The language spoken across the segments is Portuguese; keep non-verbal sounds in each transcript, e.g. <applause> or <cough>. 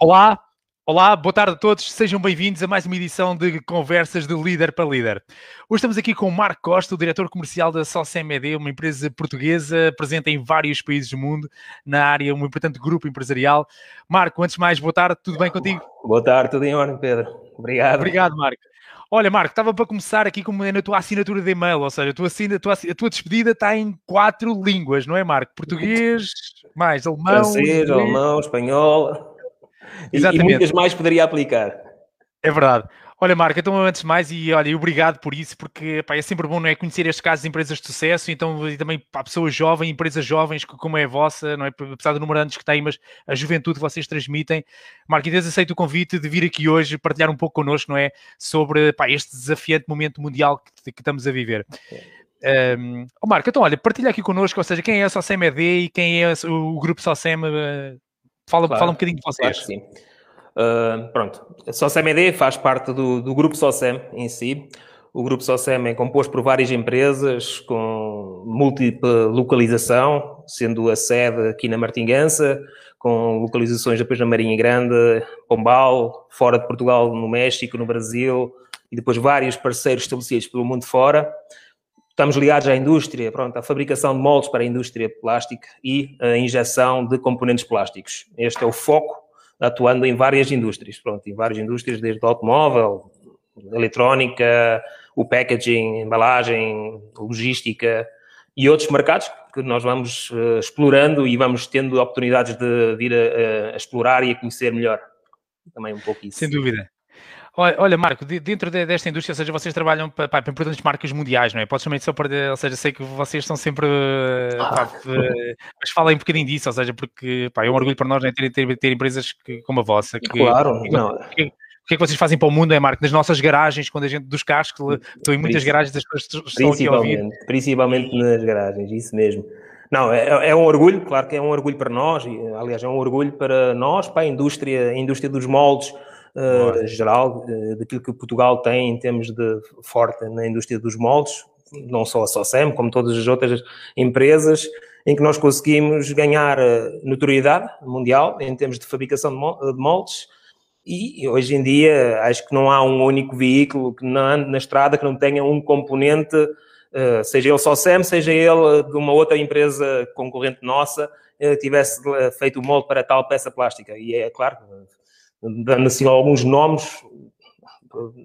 Olá, olá, boa tarde a todos, sejam bem-vindos a mais uma edição de Conversas de Líder para Líder. Hoje estamos aqui com o Marco Costa, o diretor comercial da SOCMED, uma empresa portuguesa presente em vários países do mundo, na área, um importante grupo empresarial. Marco, antes de mais, boa tarde, tudo bem contigo? Boa tarde, tudo em ordem, Pedro. Obrigado. Obrigado, Marco. Olha, Marco, estava para começar aqui com na tua assinatura de e-mail, ou seja, a tua, a tua, a tua despedida está em quatro línguas, não é, Marco? Português, mais alemão, francês, alemão, espanhol. Exatamente. E, e muitas mais poderia aplicar. É verdade. Olha, Marco, então antes de mais, e olha, obrigado por isso, porque pá, é sempre bom não é, conhecer estes casos de empresas de sucesso, então e também para pessoas jovens, empresas jovens, como é a vossa, não é? apesar do número de anos que têm, mas a juventude que vocês transmitem. Marco, e aceito o convite de vir aqui hoje partilhar um pouco connosco, não é? Sobre pá, este desafiante momento mundial que, que estamos a viver. Um, oh Marco, então olha, partilha aqui connosco, ou seja, quem é a SOCEM ED e quem é o grupo SOCEM, uh, fala, claro, fala um bocadinho de vocês. Claro sim. Uh, pronto, a SOCEM-ED faz parte do, do grupo SOCEM em si. O grupo SOCEM é composto por várias empresas com múltipla localização, sendo a sede aqui na Martingança, com localizações depois na Marinha Grande, Pombal, fora de Portugal, no México, no Brasil, e depois vários parceiros estabelecidos pelo mundo fora. Estamos ligados à indústria, pronto, à fabricação de moldes para a indústria plástica e a injeção de componentes plásticos. Este é o foco atuando em várias indústrias, pronto, em várias indústrias, desde o automóvel, eletrónica, o packaging, embalagem, logística e outros mercados que nós vamos uh, explorando e vamos tendo oportunidades de vir a, a, explorar e a conhecer melhor. Também um pouco isso. Sem dúvida. Olha, Marco, dentro desta indústria, ou seja, vocês trabalham para, para importantes marcas mundiais, não é? Podes também só para, ou seja, sei que vocês estão sempre, ah. pá, mas falem um bocadinho disso, ou seja, porque pá, é um orgulho para nós né, ter, ter, ter empresas que, como a vossa. Que, claro, que, não. Que, o que é que vocês fazem para o mundo, é, Marco? Nas nossas garagens, quando a gente, dos carros, que estão em muitas garagens, as pessoas estão aqui a ouvir. Principalmente nas garagens, isso mesmo. Não, é, é, um orgulho, claro que é um orgulho para nós, e, aliás, é um orgulho para nós, para a indústria, a indústria dos moldes, uh, geral, uh, daquilo que Portugal tem em termos de forte na indústria dos moldes, não só a SOSEM, como todas as outras empresas, em que nós conseguimos ganhar eh, notoriedade mundial em termos de fabricação de moldes. E hoje em dia acho que não há um único veículo que não ande na estrada que não tenha um componente, seja ele só SEM, seja ele de uma outra empresa concorrente nossa, tivesse feito o molde para tal peça plástica. E é claro, dando assim alguns nomes,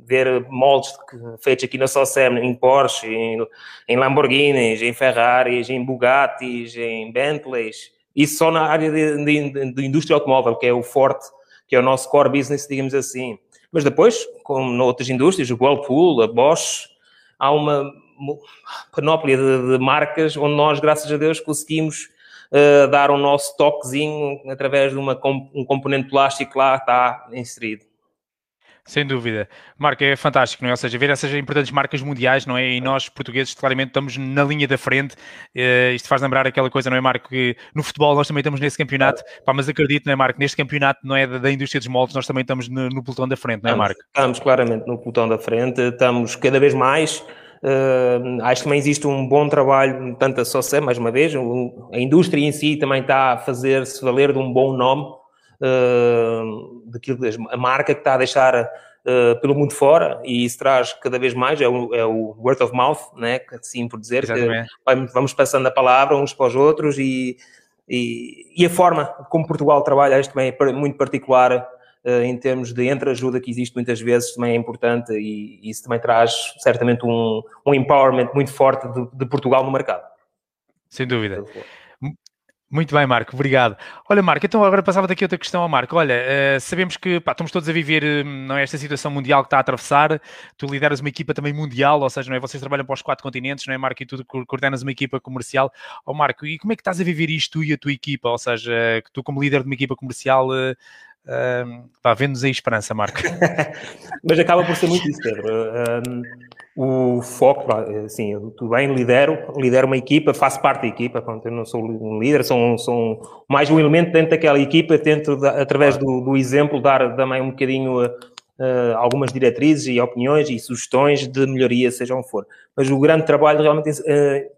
ver moldes feitos aqui na SOCEM, em Porsche, em, em Lamborghinis, em Ferraris, em Bugattis, em Bentleys, isso só na área de, de, de, indústria automóvel, que é o forte, que é o nosso core business, digamos assim. Mas depois, como noutras indústrias, o Whirlpool, a Bosch, há uma panóplia de, de marcas onde nós, graças a Deus, conseguimos uh, dar o nosso toquezinho através de uma, um componente plástico lá está inserido. Sem dúvida. Marco, é fantástico, não é? Ou seja, ver essas importantes marcas mundiais, não é? E nós, portugueses, claramente estamos na linha da frente. Uh, isto faz lembrar aquela coisa, não é, Marco? Que no futebol nós também estamos nesse campeonato. Pá, mas acredito, não é, Marco? Neste campeonato, não é? Da, da indústria dos moldes, nós também estamos no, no pelotão da frente, não é, Marco? Estamos, estamos claramente no pelotão da frente. Estamos cada vez mais Uh, acho que também existe um bom trabalho, tanto a SOCE, mais uma vez, a indústria em si também está a fazer-se valer de um bom nome, uh, daquilo, a marca que está a deixar uh, pelo mundo fora, e isso traz cada vez mais, é o, é o word of mouth, né, assim por dizer, vamos passando a palavra uns para os outros e, e, e a forma como Portugal trabalha, isto também é muito particular em termos de entreajuda que existe muitas vezes também é importante e isso também traz certamente um, um empowerment muito forte de, de Portugal no mercado. Sem dúvida. Muito bem, Marco, obrigado. Olha, Marco, então agora passava daqui outra questão ao Marco. Olha, uh, sabemos que pá, estamos todos a viver hum, não é, esta situação mundial que está a atravessar. Tu lideras uma equipa também mundial, ou seja, não é, vocês trabalham para os quatro continentes, não é, Marco? E tu coordenas uma equipa comercial. Ó, oh, Marco, e como é que estás a viver isto tu e a tua equipa? Ou seja, que tu, como líder de uma equipa comercial, uh, Pá, vendo-nos aí esperança, Marco. <laughs> Mas acaba por ser muito isso, Pedro. o foco, assim, tudo bem, lidero, lidero uma equipa, faço parte da equipa, pronto, eu não sou um líder, sou, sou mais um elemento dentro daquela equipa, tento, através do, do exemplo, dar também um bocadinho uh, algumas diretrizes e opiniões e sugestões de melhoria, seja onde for. Mas o grande trabalho realmente uh,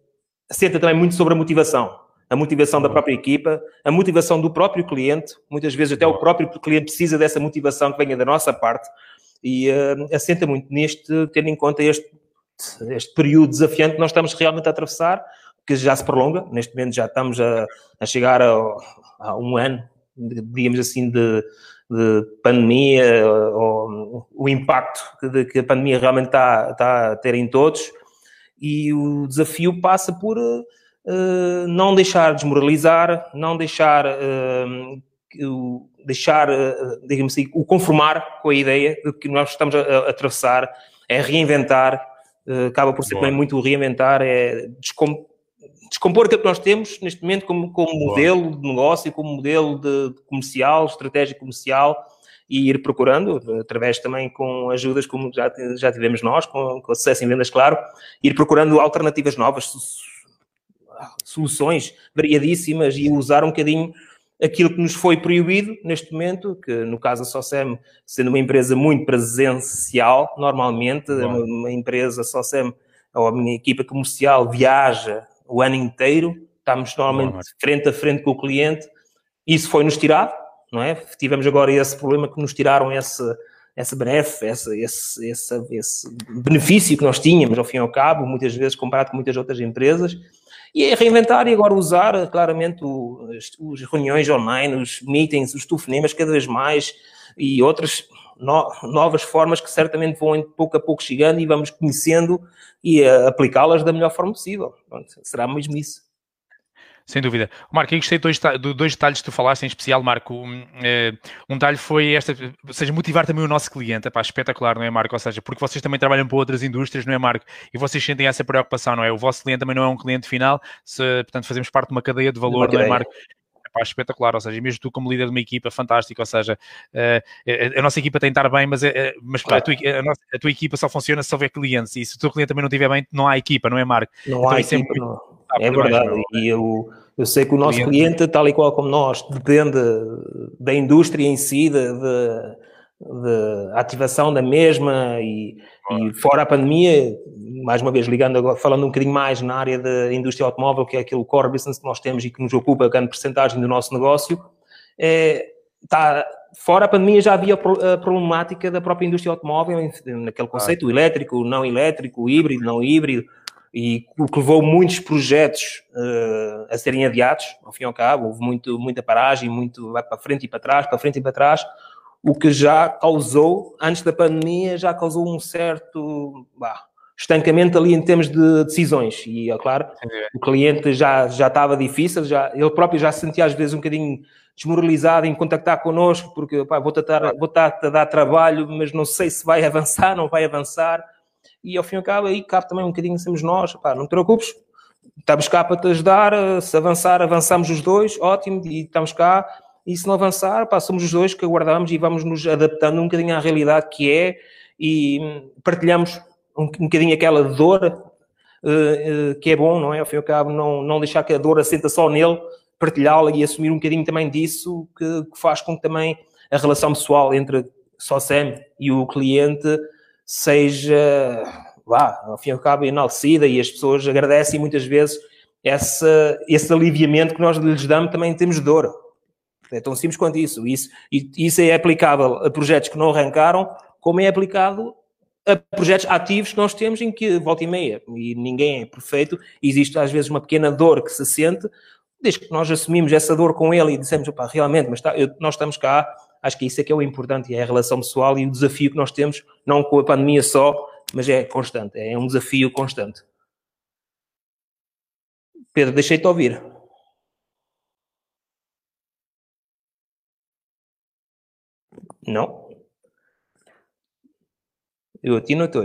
assenta também muito sobre a motivação a motivação da própria equipa, a motivação do próprio cliente. Muitas vezes até o próprio cliente precisa dessa motivação que venha da nossa parte e uh, assenta muito neste, tendo em conta este, este período desafiante que nós estamos realmente a atravessar, que já se prolonga. Neste momento já estamos a, a chegar a, a, um ano, digamos assim, de, de pandemia, ou, o impacto que, que, a pandemia realmente está, está a ter em todos. E o desafio passa por uh, não deixar desmoralizar, não deixar uh, deixar, eh, digamos assim, o conformar com a ideia de que nós estamos a, a atravessar, é reinventar, uh, acaba por ser Boa. também muito reinventar, é descom descompor aquilo que nós temos neste momento como, como modelo de negócio, como modelo de, de comercial, estratégia comercial e ir procurando, através também com ajudas como já, já tivemos nós, com, com acesso em vendas, claro, ir procurando alternativas novas, soluções variadíssimas e usar um bocadinho aquilo que nos foi proibido neste momento, que no caso a SOSEM, sendo uma empresa muito presencial, normalmente, Bom. uma empresa SOSEM, ou a minha equipa comercial viaja o ano inteiro, estamos normalmente Bom, frente a frente com o cliente, isso foi-nos tirado, não é? Tivemos agora esse problema que nos tiraram esse, essa breve, esse, esse, esse, esse benefício que nós tínhamos, ao fim e ao cabo, muitas vezes comparado com muitas outras empresas, e é reinventar e agora usar claramente os, reuniões online, os meetings, os telefonemas cada vez mais e outras no, novas formas que certamente vão pouco a pouco chegando e vamos conhecendo e uh, aplicá-las da melhor forma possível. Pronto, será mesmo isso. Sem dúvida. Marco, eu gostei de dois, de dois detalhes que tu falaste, em especial, Marco. Um, eh, um detalhe foi esta, ou seja, motivar também o nosso cliente. Epá, espetacular, não é, Marco? Ou seja, porque vocês também trabalham para outras indústrias, não é, Marco? E vocês sentem essa preocupação, não é? O vosso cliente também não é um cliente final, se, portanto, fazemos parte de uma cadeia de valor, não é, Marco? Epá, espetacular, ou seja, mesmo tu como líder de uma equipa, fantástico, ou seja, uh, a, nossa equipa tem de estar bem, mas, uh, mas claro. a, tua, a, nossa, a, tua, equipa só funciona se houver clientes, e se o teu cliente também não estiver bem, não há equipa, não é, Marco? Não então, há é equipa, muito... não. É verdade, e eu eu sei que o nosso cliente, cliente tal e qual como nós, depende da indústria em si, de, de, de ativação da mesma e, e, fora a pandemia, mais uma vez ligando agora, falando um bocadinho mais na área da indústria automóvel, que é aquele core business que nós temos e que nos ocupa grande porcentagem do nosso negócio, é, está, fora a pandemia já havia a problemática da própria indústria automóvel, naquele conceito, elétrico, não elétrico, híbrido, não híbrido, e o que levou muitos projetos uh, a serem adiados, ao fim e ao cabo, houve muito, muita paragem, muito vai para frente e para trás, para frente e para trás, o que já causou, antes da pandemia, já causou um certo bah, estancamento ali em termos de decisões. E, é claro, o cliente já, já estava difícil, já, ele próprio já se sentia às vezes um bocadinho desmoralizado em contactar connosco, porque vou-te vou a dar trabalho, mas não sei se vai <laughs> avançar, não vai avançar e ao fim e ao cabo aí cabe também um bocadinho sermos nós, pá, não te preocupes, estamos cá para te ajudar, se avançar, avançamos os dois, ótimo, e estamos cá, e se não avançar, pá, somos os dois que aguardamos e vamos nos adaptando um bocadinho à realidade que é e partilhamos um, um bocadinho aquela dor uh, uh, que é bom, não é? Ao fim e ao cabo, não, não deixar que a dor assenta só nele, partilhá-la e assumir um bocadinho também disso, que, que faz com que também a relação pessoal entre só Sam e o cliente seja, vá, ao fim e ao cabo, enaltecida e as pessoas agradecem muitas vezes essa, esse aliviamento que nós lhes damos também em termos de dor. É tão simples quanto isso. Isso, isso é aplicável a projetos que não arrancaram, como é aplicado a projetos ativos que nós temos em que volta e meia, e ninguém é perfeito, existe às vezes uma pequena dor que se sente, desde que nós assumimos essa dor com ele e dissemos, realmente, mas está, eu, nós estamos cá Acho que isso é que é o importante, é a relação pessoal e o desafio que nós temos, não com a pandemia só, mas é constante, é um desafio constante. Pedro, deixei-te ouvir. Não? Eu a ti não estou.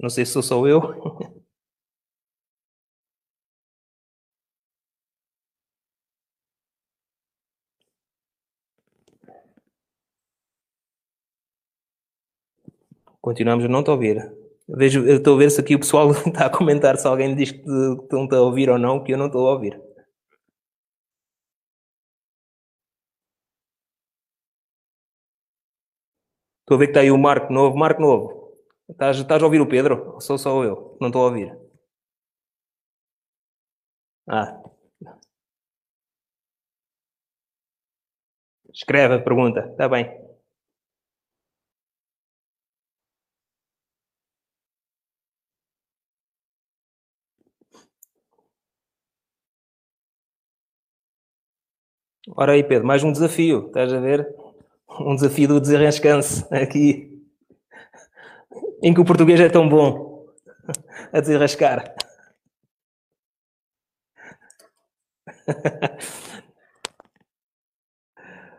Não sei se sou só eu. <laughs> Continuamos eu não a ouvir. Vejo, estou a ver se aqui o pessoal <laughs> está a comentar se alguém diz que estão a ouvir ou não, que eu não estou a ouvir. Estou a ver que está aí o Marco Novo. Marco Novo, estás, estás a ouvir o Pedro? Ou sou só eu? Não estou a ouvir. Ah. Escreve a pergunta, está bem. Ora aí, Pedro, mais um desafio, estás a ver? Um desafio do desenrascance aqui, em que o português é tão bom a desenrascar.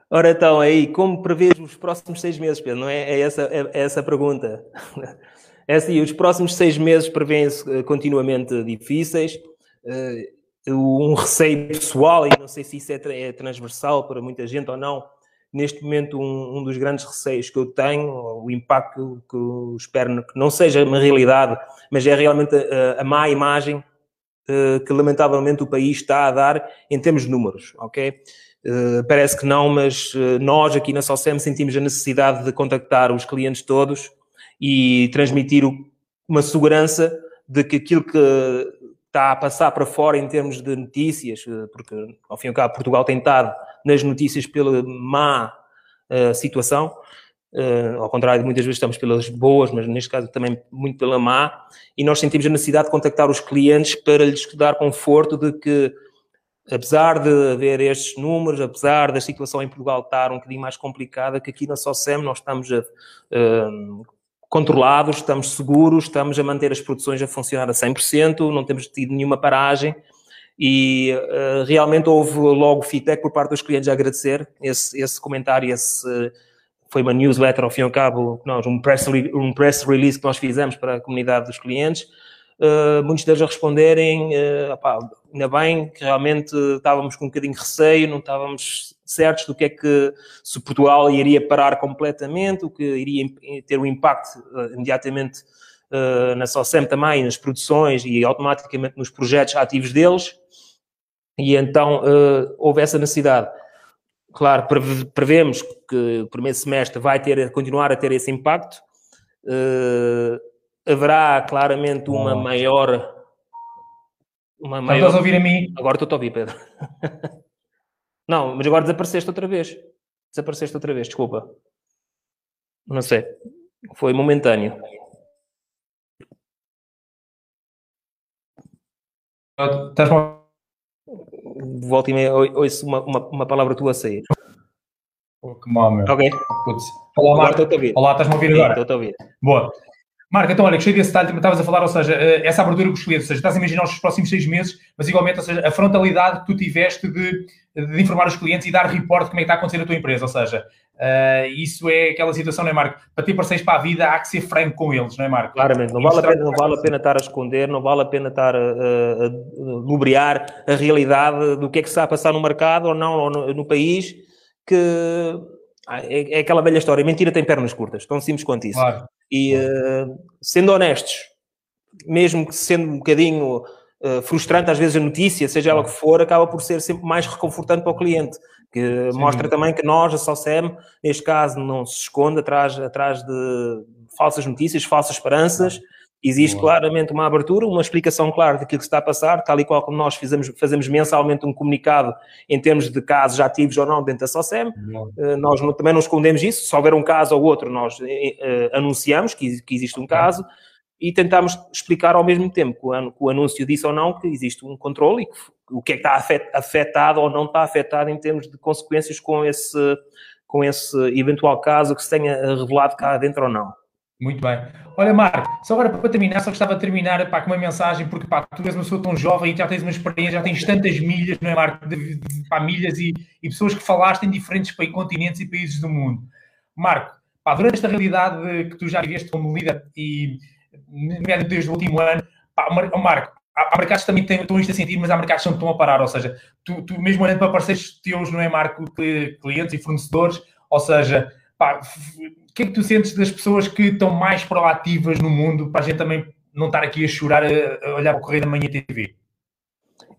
Ora então, aí, como prevês os próximos seis meses, Pedro? Não é, é essa, é, é essa a pergunta. É assim, os próximos seis meses prevêem-se eh, continuamente difíceis. Uh, um receio pessoal, e não sei se isso é, é, transversal para muita gente ou não, neste momento um, um, dos grandes receios que eu tenho, o impacto que eu espero que não seja uma realidade, mas é realmente a, a má imagem uh, que lamentavelmente o país está a dar em termos de números, ok? Uh, parece que não, mas uh, nós aqui na SOCEM sentimos a necessidade de contactar os clientes todos e transmitir o, uma segurança de que aquilo que está a passar para fora em termos de notícias, eh, porque ao fim e ao cabo Portugal tem estado nas notícias pela má uh, situação, uh, ao contrário, muitas vezes estamos pelas boas, mas neste caso também muito pela má, e nós sentimos a necessidade de contactar os clientes para lhes dar conforto de que, apesar de haver estes números, apesar da situação em Portugal estar um bocadinho mais complicada, que aqui na SOCEM nós estamos a, uh, controlados, estamos seguros, estamos a manter as produções a funcionar a 100%, não temos tido nenhuma paragem. E uh, realmente houve logo feedback por parte dos clientes a agradecer esse, esse comentário, esse, foi uma newsletter ao fim e ao cabo, nós, um, press, um press release que nós fizemos para a comunidade dos clientes, uh, muitos deles a responderem, uh, ainda bem que realmente estávamos com um bocadinho de receio, não estávamos certos do que é que se Portugal iria parar completamente, o que iria ter um impacto uh, imediatamente uh, na SOCEM também, nas produções e automaticamente nos projetos ativos deles. E então uh, houve essa necessidade. Claro, prevemos que o primeiro semestre vai ter, continuar a ter esse impacto. haverá claramente uma maior. Uma maior... Estás a ouvir a mim? Agora estou a ouvir, Pedro. <laughs> Não, mas agora desapareceste outra vez. Desapareceste outra vez, desculpa. Não sei. Foi momentâneo. Estás Volta e meia, ouço uma, uma, uma palavra tua a sair. Oh, que mal, meu. Ok. Putz. Olá, Marco. Olá, estás-me a ouvir agora? Estou a ouvir. Boa. Marco, então olha, gostei desse detalhe que estavas a falar, ou seja, eh, essa abertura com os clientes, ou seja, estás a imaginar os próximos seis meses, mas igualmente, ou seja, a frontalidade que tu tiveste de, de informar os clientes e dar report de como é que está a acontecer a tua empresa, ou seja, uh, isso é aquela situação, não é Marco? Para ter parceiros para a vida há que ser franco com eles, não é Marco? Claramente, não vale, a pena, não vale a pena estar a esconder, não vale a pena estar a, a, a lubriar a realidade do que é que se está a passar no mercado ou não ou no, no país, que é, é, aquela velha história, mentira tem pernas curtas, tão simples quanto isso. Claro. E uh, sendo honestos, mesmo que sendo um bocadinho uh, frustrante às vezes a notícia, seja ela que for, acaba por ser sempre mais reconfortante para o cliente, que Sim. mostra também que nós, a SOCEM, neste caso, não se esconde atrás, atrás de falsas notícias, falsas esperanças. Existe Boa. claramente uma abertura, uma explicação clara daquilo que está a passar, tal e qual como nós fizemos, fazemos mensalmente um comunicado em termos de casos ativos ou não dentro da SOCEM. Uh, nós não, também não escondemos isso. Se houver um caso ou outro, nós uh, anunciamos que, que, existe um caso e tentamos explicar ao mesmo tempo, com o anúncio disso ou não, que existe um controle e que, o que é que está afetado ou não está afetado em termos de consequências com esse, com esse eventual caso que se tenha revelado cá dentro ou não. Muito bem. Olha, Marco, só agora para terminar, só gostava de terminar pá, com uma mensagem, porque pá, tu és uma pessoa tão jovem e já tens uma experiência, já tens tantas milhas, não é, Marco? De, de, pá, milhas e, e, pessoas que falaste em diferentes continentes e países do mundo. Marco, pá, durante esta realidade que tu já viveste como líder e desde o último ano, pá, Marco, há, mercados que também estão isto a sentir, mas há mercados que não estão a parar, ou seja, tu, tu mesmo olhando para parceiros teus, não é, Marco, clientes e fornecedores, ou seja, pá, o que é que tu sentes das pessoas que estão mais proativas no mundo para a gente também não estar aqui a chorar, a, olhar para o Correio da Manhã TV?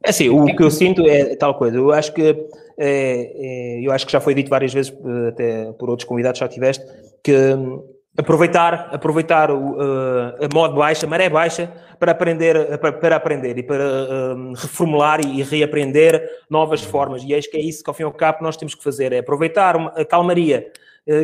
É assim, o que, eu sinto é tal coisa. Eu acho que é, é, eu acho que já foi dito várias vezes, até por outros convidados já tiveste, que aproveitar, aproveitar o, uh, a modo baixa, maré baixa, para aprender, para, para aprender e para uh, reformular e, e, reaprender novas formas. E acho que é isso que, ao fim e ao cabo, nós temos que fazer, é aproveitar a calmaria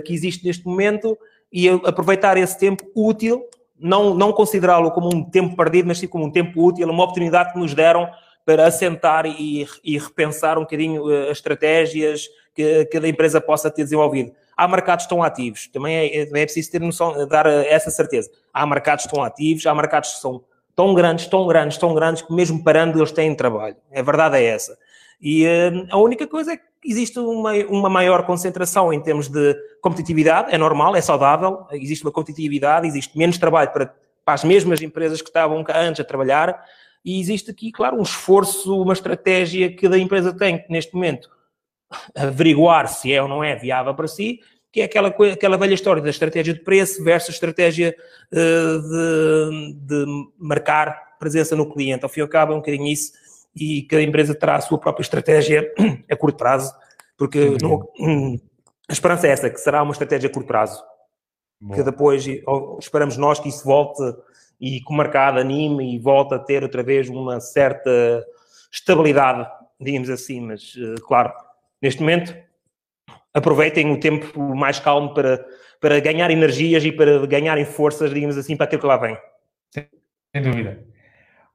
que existe neste momento e aproveitar esse tempo útil, não, não considerá-lo como um tempo perdido, mas sim como um tempo útil, uma oportunidade que nos deram para assentar e, e repensar um bocadinho as estratégias que cada empresa possa ter desenvolvido há mercados tão ativos. Também é, é preciso ter noção, dar essa certeza. Há mercados tão ativos, há mercados que são tão grandes, tão grandes, tão grandes, que mesmo parando eles têm trabalho. A verdade é essa. E uh, a única coisa é que existe uma, uma maior concentração em termos de competitividade, é normal, é saudável, existe uma competitividade, existe menos trabalho para, para as mesmas empresas que estavam cá antes a trabalhar, e existe aqui, claro, um esforço, uma estratégia que a empresa tem neste momento <laughs> averiguar se é ou não é viável para si, que é aquela, aquela velha história da estratégia de preço versus estratégia uh, de, de, marcar presença no cliente. Ao fim e ao cabo é um bocadinho isso e cada empresa terá a sua própria estratégia a curto prazo, porque uhum. a esperança é essa, que será uma estratégia a curto prazo. Bom. Que depois esperamos nós que isso volte e que o mercado anime e volte a ter outra vez uma certa estabilidade, digamos assim, mas uh, claro, Neste momento, aproveitem o tempo mais calmo para, para ganhar energias e para ganharem forças, digamos assim, para aquilo que lá vem. Sem dúvida.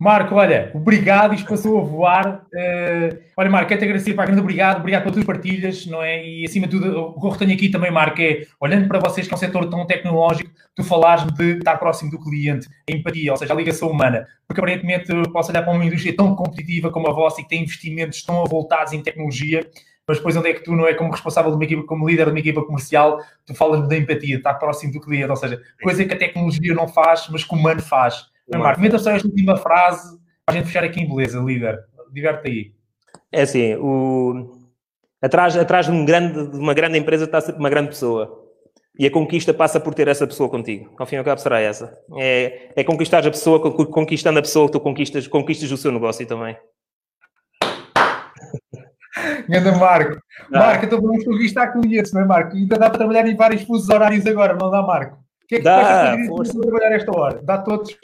Marco, olha, obrigado, isto passou a voar. Uh, olha, Marco, quero-te agradecer, para grande obrigado, obrigado pelas tuas partilhas, não é? E acima de tudo, o que eu retenho aqui também, Marco, é olhando para vocês, que é um setor tão tecnológico, tu falares de estar próximo do cliente, a empatia, ou seja, a ligação humana, porque aparentemente posso olhar para uma indústria tão competitiva como a vossa e que tem investimentos tão avultados em tecnologia mas depois onde é que tu não é como responsável de uma equipa, como líder de uma equipa comercial, tu falas da empatia, estar próximo do cliente, ou seja, coisa que a tecnologia não faz, mas que o humano faz. Não, Marco, comenta só esta última frase para a gente fechar aqui em beleza, líder. Diverte aí. É assim, o... atrás, atrás de, um grande, de uma grande empresa está sempre uma grande pessoa. E a conquista passa por ter essa pessoa contigo. Ao fim e ao cabo será essa. É, é conquistar a pessoa, conquistando a pessoa que tu conquistas, conquistas o seu negócio também. <laughs> Grande Marco. Ah. Marco, então vamos conquistar clientes, não é, Marco? Ainda dá para trabalhar em vários fusos horários agora, não dá, Marco? O que é que dá, tu fazer para trabalhar esta hora? Dá todos?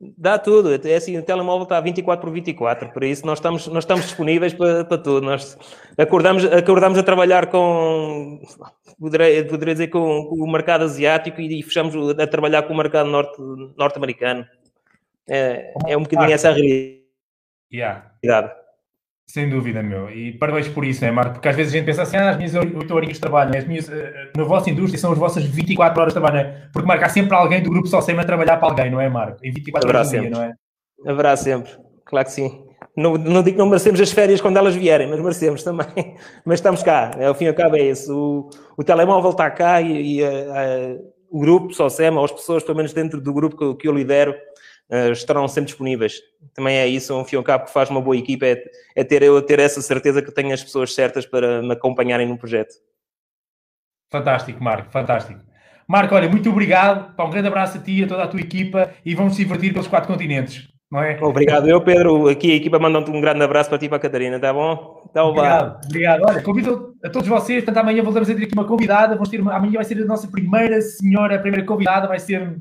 Dá tudo. É assim, o telemóvel está 24 por 24, por isso nós estamos, nós estamos disponíveis para, para tudo. Nós acordamos, acordamos a trabalhar com, poderia, poderia dizer, com, com, o mercado asiático e, fechamos a trabalhar com o mercado norte, norte-americano. É, é um bocadinho essa a realidade. Yeah. Sem dúvida, meu. E parabéns por isso, né, Marco? Porque às vezes a gente pensa assim, ah, as minhas 8 horinhas de trabalho, né? as minhas, uh, na vossa indústria são as vossas 24 horas de trabalho, né? Porque, Marco, há sempre alguém do grupo só a trabalhar para alguém, não é, Marco? Em 24 Haverá horas do dia, não é? Haverá sempre, claro que sim. Não, não digo que não merecemos as férias quando elas vierem, mas merecemos também. <laughs> Mas estamos cá, ao fim e ao cabo é isso. O, o telemóvel está cá e, e o grupo, só SEMA, as pessoas, pelo menos dentro do grupo que, que eu lidero, uh, estarão sempre disponíveis. Também é isso, um fio cabo que faz uma boa equipa, é, é, ter eu ter essa certeza que tenho as pessoas certas para me acompanharem no projeto. Fantástico, Marco, fantástico. Marco, olha, muito obrigado, um grande abraço a ti e a toda a tua equipa e vamos se divertir pelos quatro continentes, não é? Obrigado, eu, Pedro, aqui a equipa manda-te um grande abraço para ti e para a Catarina, tá bom? Então, obrigado, vá. obrigado. Olha, convido a todos vocês, portanto, amanhã voltamos a ter aqui uma convidada, vamos ter, amanhã vai ser a nossa primeira senhora, a primeira convidada, vai ser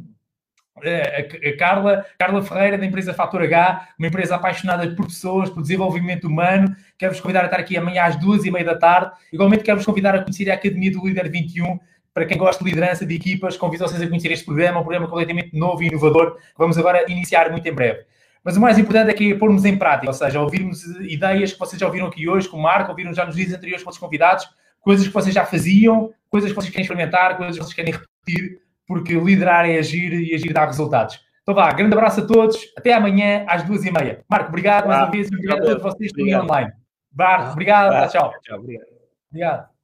a Carla, Carla Ferreira, da empresa Fator H, uma empresa apaixonada por pessoas, por desenvolvimento humano. Quero-vos convidar a estar aqui amanhã às duas e meia da tarde. Igualmente, quero-vos convidar a conhecer a Academia do Líder 21. Para quem gosta de liderança de equipas, convido vocês a conhecer este programa, um programa completamente novo e inovador, que vamos agora iniciar muito em breve. Mas o mais importante é que é pormos em prática, ou seja, ouvirmos ideias que vocês já ouviram aqui hoje com o Marco, ouviram já nos dias anteriores com os convidados, coisas que vocês já faziam, coisas que vocês querem experimentar, coisas que vocês querem repetir, porque liderar é agir e agir dá resultados. Então vá, grande abraço a todos, até amanhã às duas e meia. Marco, obrigado mais uma vez e obrigado a todos vocês que estão online. Marco, obrigado, tchau. Tchau, obrigado. Obrigado.